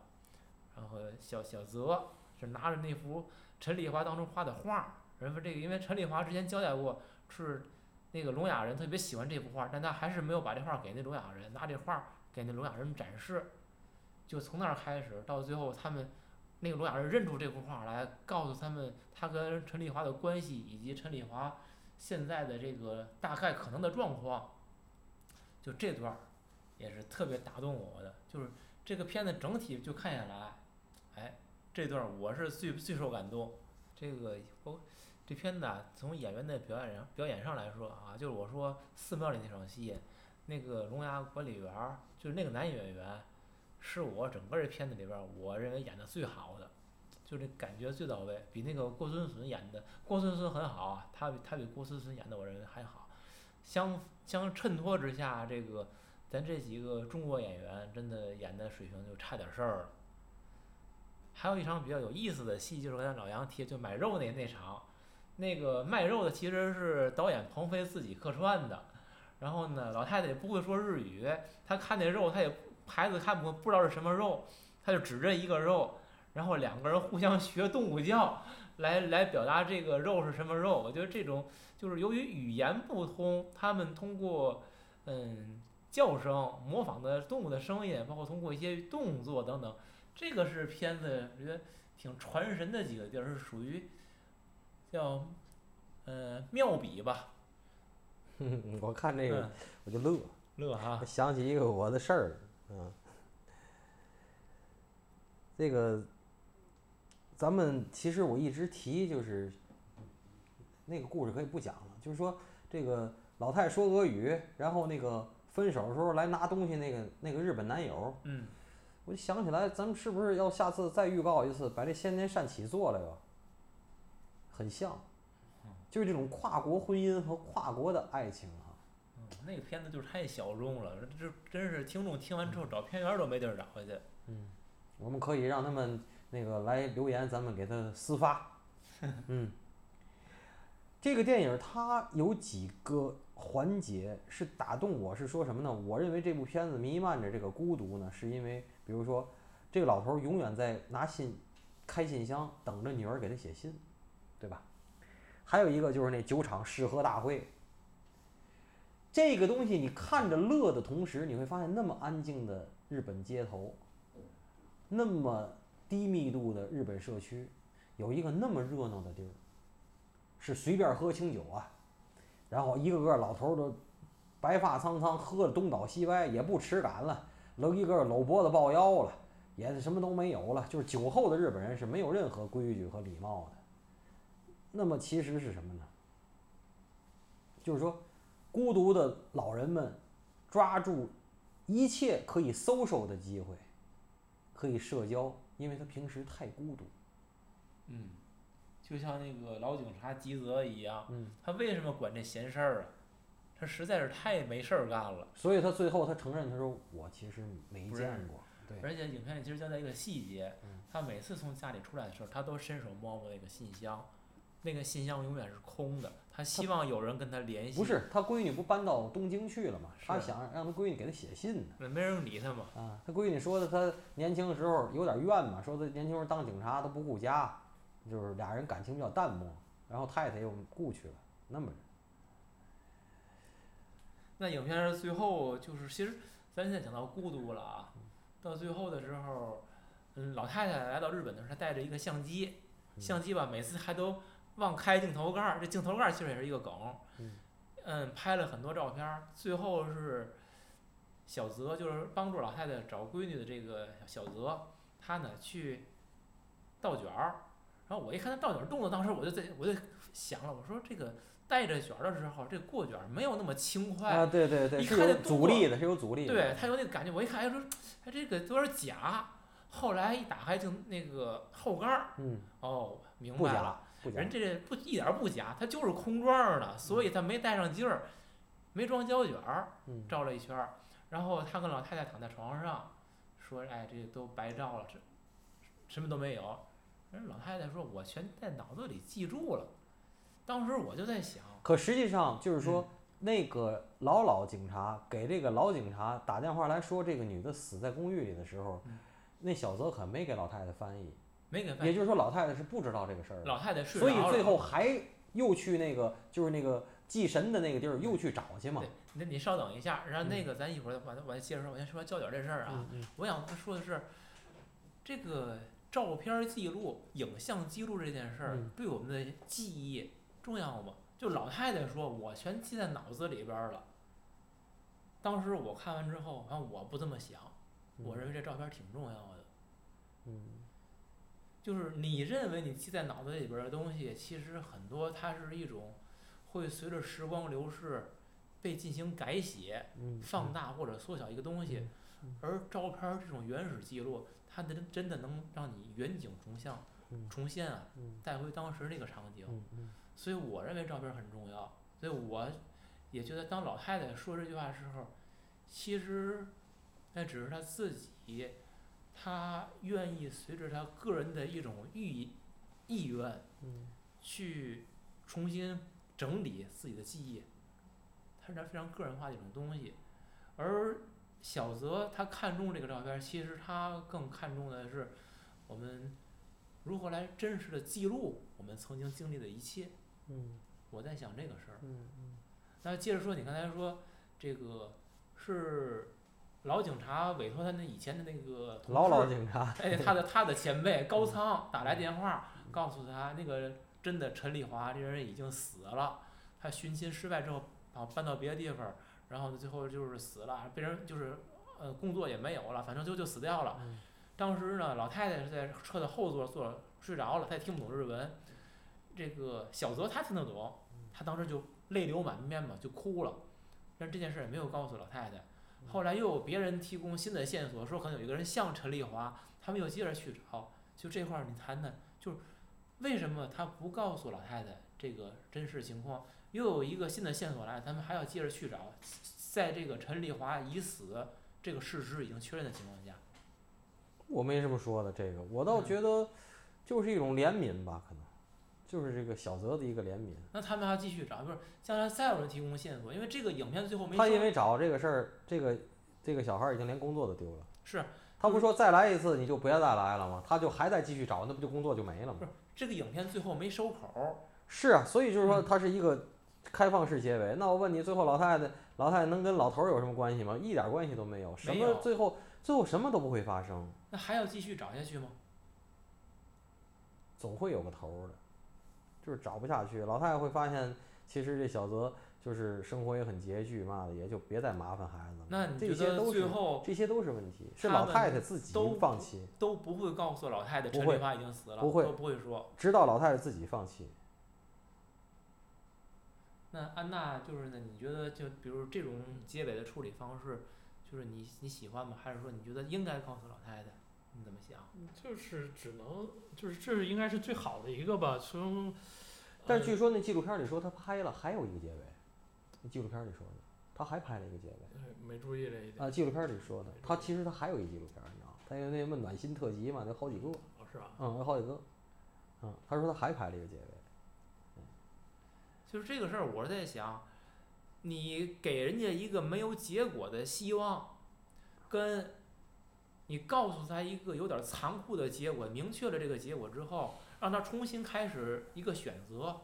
然后小小泽是拿着那幅陈丽华当中画的画儿，人说这个因为陈丽华之前交代过，是那个聋哑人特别喜欢这幅画儿，但他还是没有把这画儿给那聋哑人，拿这画儿给那聋哑人展示，就从那儿开始到最后他们。那个聋哑人认出这幅画来，告诉他们他跟陈丽华的关系，以及陈丽华现在的这个大概可能的状况。就这段儿也是特别打动我的，就是这个片子整体就看下来，哎，这段儿我是最最受感动。这个我这片子啊，从演员的表演上表演上来说啊，就是我说寺庙里那场戏，那个《聋哑管理员》儿，就是那个男演员，是我整个这片子里边我认为演的最好的，就这感觉最到位，比那个郭孙孙演的，郭孙孙很好，他比他比郭孙孙演的我认为还好，相相衬托之下，这个咱这几个中国演员真的演的水平就差点事儿了。还有一场比较有意思的戏，就是刚才老杨提，就买肉那那场，那个卖肉的其实是导演鹏飞自己客串的，然后呢，老太太也不会说日语，她看那肉，她也牌子看不不知道是什么肉，他就指着一个肉，然后两个人互相学动物叫，来来表达这个肉是什么肉。我觉得这种就是由于语言不通，他们通过嗯叫声模仿的动物的声音，包括通过一些动作等等，这个是片子我觉得挺传神的几个地儿，是属于叫呃妙笔吧，[LAUGHS] 我看这个嗯。我就乐，乐哈。我，想起一个我的事儿，嗯，这个咱们其实我一直提就是那个故事可以不讲了，就是说这个老太说俄语，然后那个分手的时候来拿东西那个那个日本男友，嗯，我就想起来，咱们是不是要下次再预告一次，把这《仙年善起》做了哟？很像，就是这种跨国婚姻和跨国的爱情哈、嗯那个片子就是太小众了，这这真是听众听完之后找片源儿都没地儿找去。嗯我们可以让他们那个来留言，咱们给他私发。[LAUGHS] 嗯，这个电影它有几个环节是打动我，是说什么呢？我认为这部片子弥漫着这个孤独呢，是因为比如说这个老头儿永远在拿信开信箱等着女儿给他写信，对吧？还有一个就是那酒厂试喝大会，这个东西你看着乐的同时，你会发现那么安静的日本街头，那么低密度的日本社区，有一个那么热闹的地儿，是随便喝清酒啊，然后一个个老头都白发苍苍，喝的东倒西歪，也不持感了，搂一个搂脖子抱腰了，也什么都没有了，就是酒后的日本人是没有任何规矩和礼貌的。那么其实是什么呢？就是说，孤独的老人们抓住一切可以 social 的机会，可以社交，因为他平时太孤独。嗯，就像那个老警察吉泽一样，嗯，他为什么管这闲事儿啊？他实在是太没事儿干了。所以他最后他承认，他说我其实没见过。对，而且影片里其实交代一个细节嗯，他每次从家里出来的时候，他都伸手摸摸那个信箱，那个信箱永远是空的，他希望有人跟他联系。不，是他闺女不搬到东京去了吗？他想让他闺女给他写信呢。那没人理他嘛。啊，他闺女说的，他年轻的时候有点怨嘛，说他年轻时候当警察都不顾家，就是俩人感情比较淡漠，然后太太又故去了，那么着。那影片儿最后就是，其实咱现在讲到孤独了啊，到最后的时候，嗯，老太太来到日本的时候，她带着一个相机，相机吧，每次还都忘开镜头盖儿，这镜头盖儿其实也是一个梗，嗯嗯，拍了很多照片儿，最后是小泽，就是帮助老太太找闺女的这个小泽，他呢去倒卷儿，然后我一看他倒卷儿动作，当时我就在我就想了，我说这个带着卷儿的时候，这个过卷儿没有那么轻快。啊，对对对，一是有看这动作阻力的，是有阻力的。对他有那个感觉，我一看，哎说，哎这个有点假。后来一打开镜那个后盖儿，嗯，哦，明白了，人。这不一点儿不假，他就是空装的，所以他没带上劲儿，没装胶卷儿，嗯，照了一圈儿。然后他跟老太太躺在床上，说，哎，这都白照了，这什么都没有。人老太太说，我全在脑子里记住了。当时我就在想，可实际上就是说，嗯那个老老警察给这个老警察打电话来说，这个女的死在公寓里的时候，嗯那小泽可没给老太太翻译，也就是说，老太太是不知道这个事儿的。老太太睡所以。最后还又去那个就是那个祭神的那个地儿又去找去嘛对。那你稍等一下，然后那嗯个咱一会儿完我接着说，我先说胶卷这事儿啊。嗯嗯我想说的是，这个照片记录、影像记录这件事儿嗯对我们的记忆重要吗？就老太太说，我全记在脑子里边儿了。当时我看完之后，反正我不这么想，我认为这照片挺重要的。嗯就是你认为你记在脑子里边儿的东西，其实很多它是一种会随着时光流逝被进行改写、嗯，放大或者缩小一个东西，而照片儿这种原始记录，它真真的能让你远景重像、嗯重现啊，嗯带回当时那个场景。所以我认为照片儿很重要。所以我也觉得，当老太太说这句话的时候，其实那只是她自己，她愿意随着他个人的一种意意愿嗯去重新整理自己的记忆，它是非常个人化的一种东西。而小泽他看中这个照片儿，其实他更看重的是我们如何来真实的记录我们曾经经历的一切。嗯我在想这个事儿。嗯那接着说，你刚才说这个是老警察委托他那以前的那个同老老事警察，哎，他的 [LAUGHS] 他的前辈高仓打来电话，告诉他那个真的陈丽华这人已经死了，他寻亲失败之后，啊搬到别的地方，然后最后就是死了，被人就是呃工作也没有了，反正就就死掉了。嗯当时呢，老太太是在车的后座坐着睡着了，她也听不懂日文。这个小泽他听得懂，他当时就泪流满面嘛，就哭了。但这件事也没有告诉老太太。后来又有别人提供新的线索，说可能有一个人像陈丽华，他们又接着去找。就这块儿你谈谈，就是为什么他不告诉老太太这个真实情况？又有一个新的线索来，他们还要接着去找。在这个陈丽华已死这个事实已经确认的情况下，我没什么说的，这个我倒嗯觉得就是一种怜悯吧，可能就是这个小泽的一个怜悯。那他们还要继续找，不是将来再有人提供线索，因为这个影片最后没他因为找这个事儿，这个这个小孩儿已经连工作都丢了。是他不说再来一次你就不要再来了吗？他就还在继续找，那不就工作就没了吗？这个影片最后没收口儿，是啊，所以就是说嗯它是一个开放式结尾。那我问你，最后老太太老太太能跟老头儿有什么关系吗？一点关系都没有，什么最后最后什么都不会发生，那还要继续找下去吗？总会有个头儿的，就是找不下去。老太太会发现，其实这小泽就是生活也很拮据嘛的，也就别再麻烦孩子了。那你这些都是最后这些都是问题，是老太太自己都放弃，都不会告诉老太太陈丽华已经死了，不会都不会说。直到老太太自己放弃。那安娜就是呢？你觉得就比如这种结尾的处理方式，就是你你喜欢吗？还是说你觉得应该告诉老太太？你怎么想？就是只能就是这是应该是最好的一个吧，从呃但据说那纪录片儿里说他拍了还有一个结尾，那纪录片儿里说的，他还拍了一个结尾。呃没注意这一点啊，纪录片儿里说的，他其实他还有一纪录片儿，你知道吗？他有那什么暖心特辑嘛，有好几个，哦是吧？嗯，有好几个，嗯，他说他还拍了一个结尾，嗯就是这个事儿，我是在想，你给人家一个没有结果的希望，跟你告诉他一个有点儿残酷的结果，明确了这个结果之后，让他重新开始一个选择，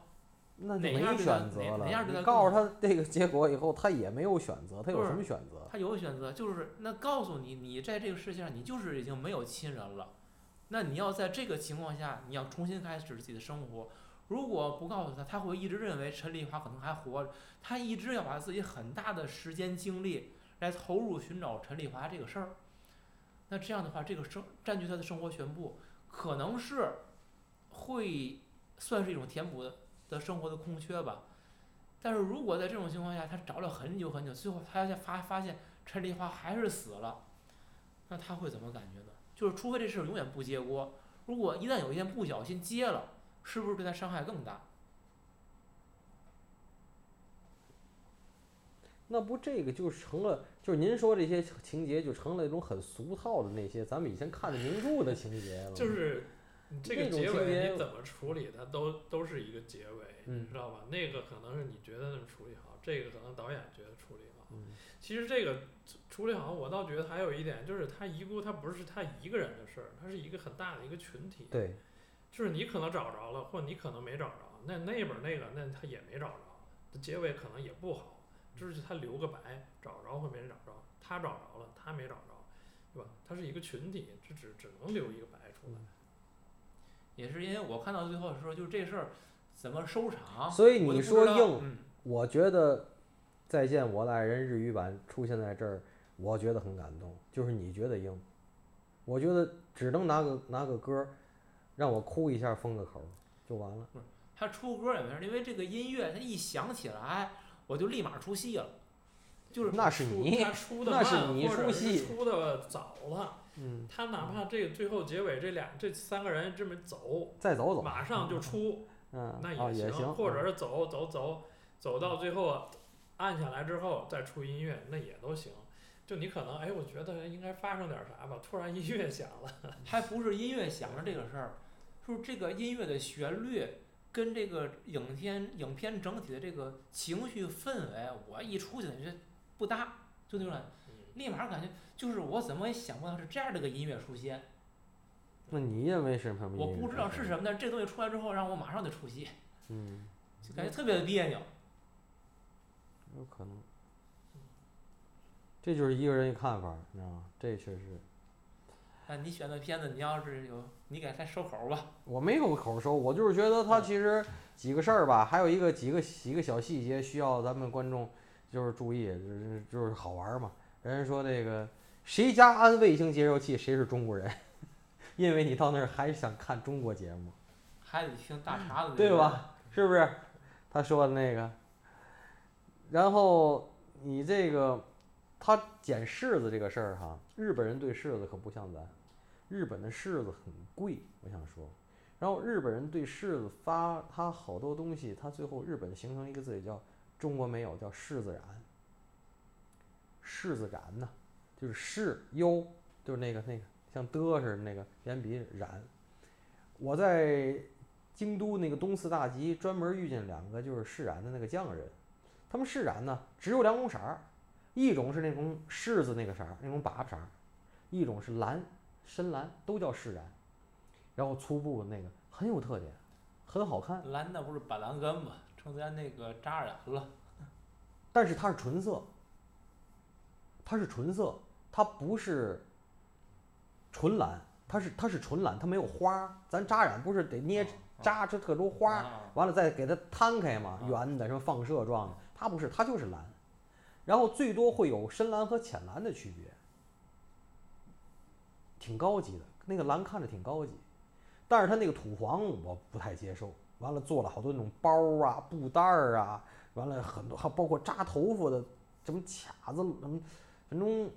那没哪样选择了哪哪样。对他你告诉他这个结果以后，他也没有选择，他有什么选择？他有选择，就是那告诉你，你在这个世界上，你就是已经没有亲人了。那你要在这个情况下，你要重新开始自己的生活。如果不告诉他，他会一直认为陈丽华可能还活着，他一直要把自己很大的时间精力来投入寻找陈丽华这个事儿。那这样的话，这个生占据他的生活全部，可能是会算是一种填补的的生活的空缺吧。但是如果在这种情况下，他找了很久很久，最后他发发现陈丽华还是死了，那他会怎么感觉呢？就是除非这事永远不揭锅，如果一旦有一天不小心揭了，是不是对他伤害更大？那不这个就成了，就是您说这些情节就成了那种很俗套的那些咱们以前看的名著的情节了。就是这个结尾你怎么处理，它都都是一个结尾，知道吧？那个可能是你觉得那么处理好，这个可能导演觉得处理好。嗯其实这个处理好，我倒觉得还有一点就是他遗孤，他不是他一个人的事儿，他是一个很大的一个群体。对，就是你可能找着了，或你可能没找着，那那边儿那个那他也没找着，结尾可能也不好，就是他留个白，找着或没人找着，他找着了，他没找着，对吧？他是一个群体，这只只能留一个白出来。也是因为我看到最后的时候，就是这事儿怎么收场，所以你说硬嗯，我觉得《再见我的爱人》日语版出现在这儿，我觉得很感动。就是你觉得硬，我觉得只能拿个拿个歌儿，让我哭一下封个口儿就完了。他出歌也没事儿，因为这个音乐它一响起来，我就立马出戏了。就是那是出你他出 [LAUGHS] 的那是慢，你或者是出戏出的早了。嗯，他哪怕这个最后结尾这俩这三个人这么走，再走走，马上就出，嗯，那哦也行，或者嗯是走走走走到最后按下来之后再出音乐，那也都行。就你可能哎，我觉得应该发生点啥吧，突然音乐响了，还不是音乐响了这个事儿，是这个音乐的旋律跟这个影片影片整体的这个情绪氛围，我一出去感觉不搭，就那种立马感觉就是我怎么也想不到是这样的一个音乐出现，那你认为是什么？我不知道是什么，但是这东西出来之后让我马上就出戏，嗯，就感觉特别的别扭。有可能。这就是一个人的看法，你知道吗？这确实，那你选的片子，你要是有，你给他收口吧。我没有口收，我就是觉得他其实几个事儿吧，还有一个几个几个小细节需要咱们观众就是注意，就是就是好玩儿嘛。人家说那个谁家安卫星接收器，谁是中国人，[LAUGHS] 因为你到那儿还想看中国节目，还得听大碴子，对吧？是不是？他说的那个，然后你这个他捡柿子这个事儿哈，日本人对柿子可不像咱，日本的柿子很贵，我想说。然后日本人对柿子发他好多东西，他最后日本形成一个字也叫中国没有，叫柿子染。柿子染呐，就是柿优，就是那个那个像的似的那个连笔染。我在京都那个东四大集专门遇见两个就是释染的那个匠人，他们释染呢只有两种色儿，一种是那种柿子那个色儿，那种粑粑色儿，一种是蓝，深蓝，都叫释然。然后粗布那个很有特点，很好看，蓝那不是板蓝根吗？成咱那个扎染了。但是它是纯色，它是纯色，它不是纯蓝，它是它是纯蓝，它没有花儿。咱扎染不是得捏扎出特多花完了再给它摊开嘛，啊圆的什么放射状的，它不是，它就是蓝，然后最多会有深蓝和浅蓝的区别，挺高级的，那个蓝看着挺高级，但是它那个土黄我不太接受，完了做了好多那种包啊、布袋儿啊，完了很多还包括扎头发的什么卡子什么，反正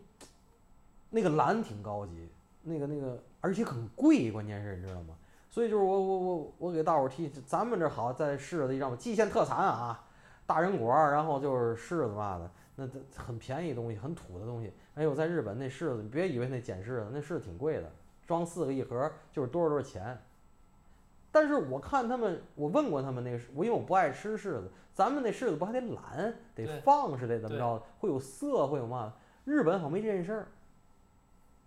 那个蓝挺高级，那个那个而且很贵，关键是你知道吗？所以就是我我我我给大伙儿提，咱们这好在柿子一上蓟县特产啊，大人果，然后就是柿子嘛的，那这很便宜的东西，很土的东西。哎呦，在日本那柿子，你别以为那捡柿子，那柿子挺贵的，装四个一盒儿就是多少多少钱。但是我看他们，我问过他们那个，我因为我不爱吃柿子，咱们那柿子不还得揽，得放是得怎么着的？会有涩，会有嘛？日本好像没这件事儿，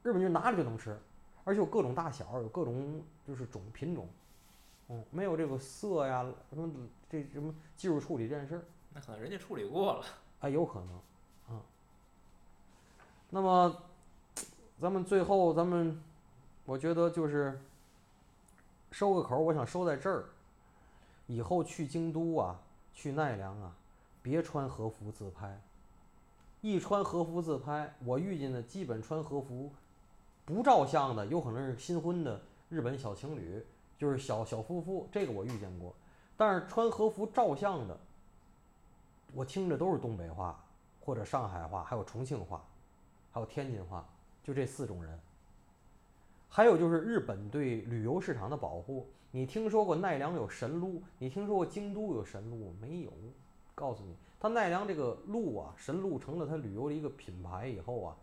日本就拿着就能吃，而且有各种大小，有各种就是种品种，嗯，没有这个涩呀什么这什么技术处理这件事儿，那可能人家处理过了。啊，有可能，啊。那么，咱们最后咱们，我觉得就是收个口，我想收在这儿。以后去京都啊，去奈良啊，别穿和服自拍。一穿和服自拍，我遇见的基本穿和服不照相的，有可能是新婚的日本小情侣，就是小小夫妇，这个我遇见过。但是穿和服照相的，我听着都是东北话或者上海话，还有重庆话，还有天津话，就这四种人。还有就是日本对旅游市场的保护，你听说过奈良有神鹿？你听说过京都有神鹿？没有。告诉你，它奈良这个鹿啊，神鹿成了它旅游的一个品牌以后啊，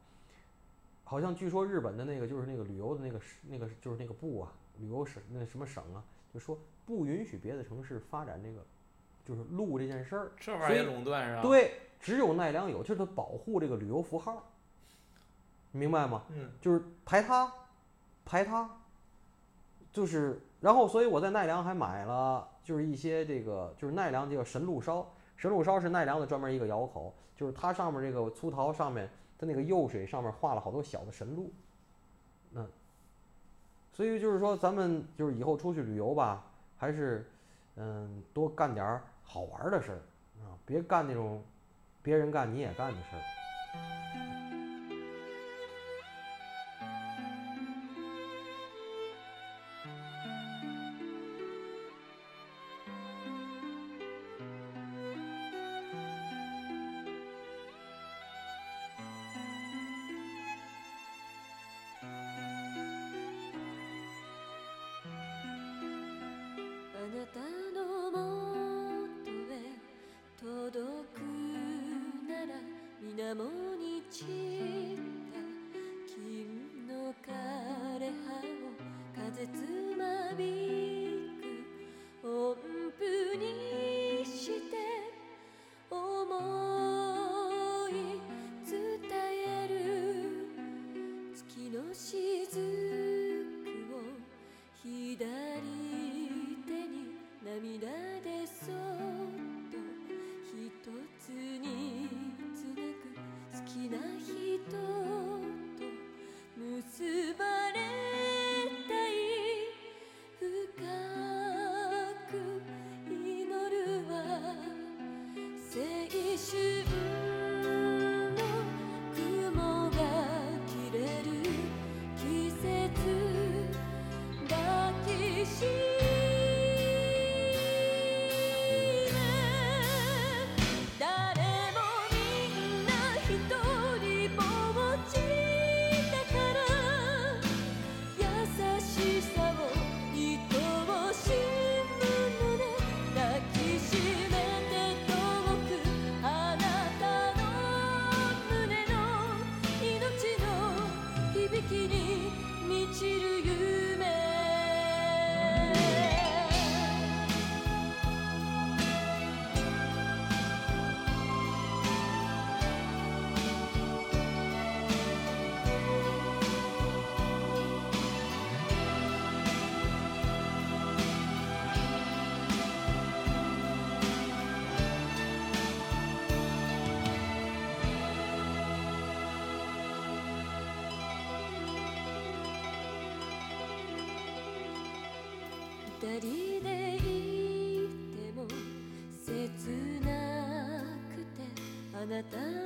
好像据说日本的那个就是那个旅游的那个那个就是那个部啊，旅游省那什么省啊，就说不允许别的城市发展这个就是鹿这件事儿。这玩意儿垄断是吧？，对，只有奈良有，就是它保护这个旅游符号，明白吗？嗯，就是排他，排他，就是，然后所以我在奈良还买了，就是一些这个就是奈良这个神鹿烧，神鹿烧是奈良的专门一个窑口，就是它上面这个粗陶上面它那个釉水上面画了好多小的神鹿，嗯，所以就是说咱们就是以后出去旅游吧，还是嗯多干点好玩的事儿啊，别干那种别人干你也干的事儿。あなた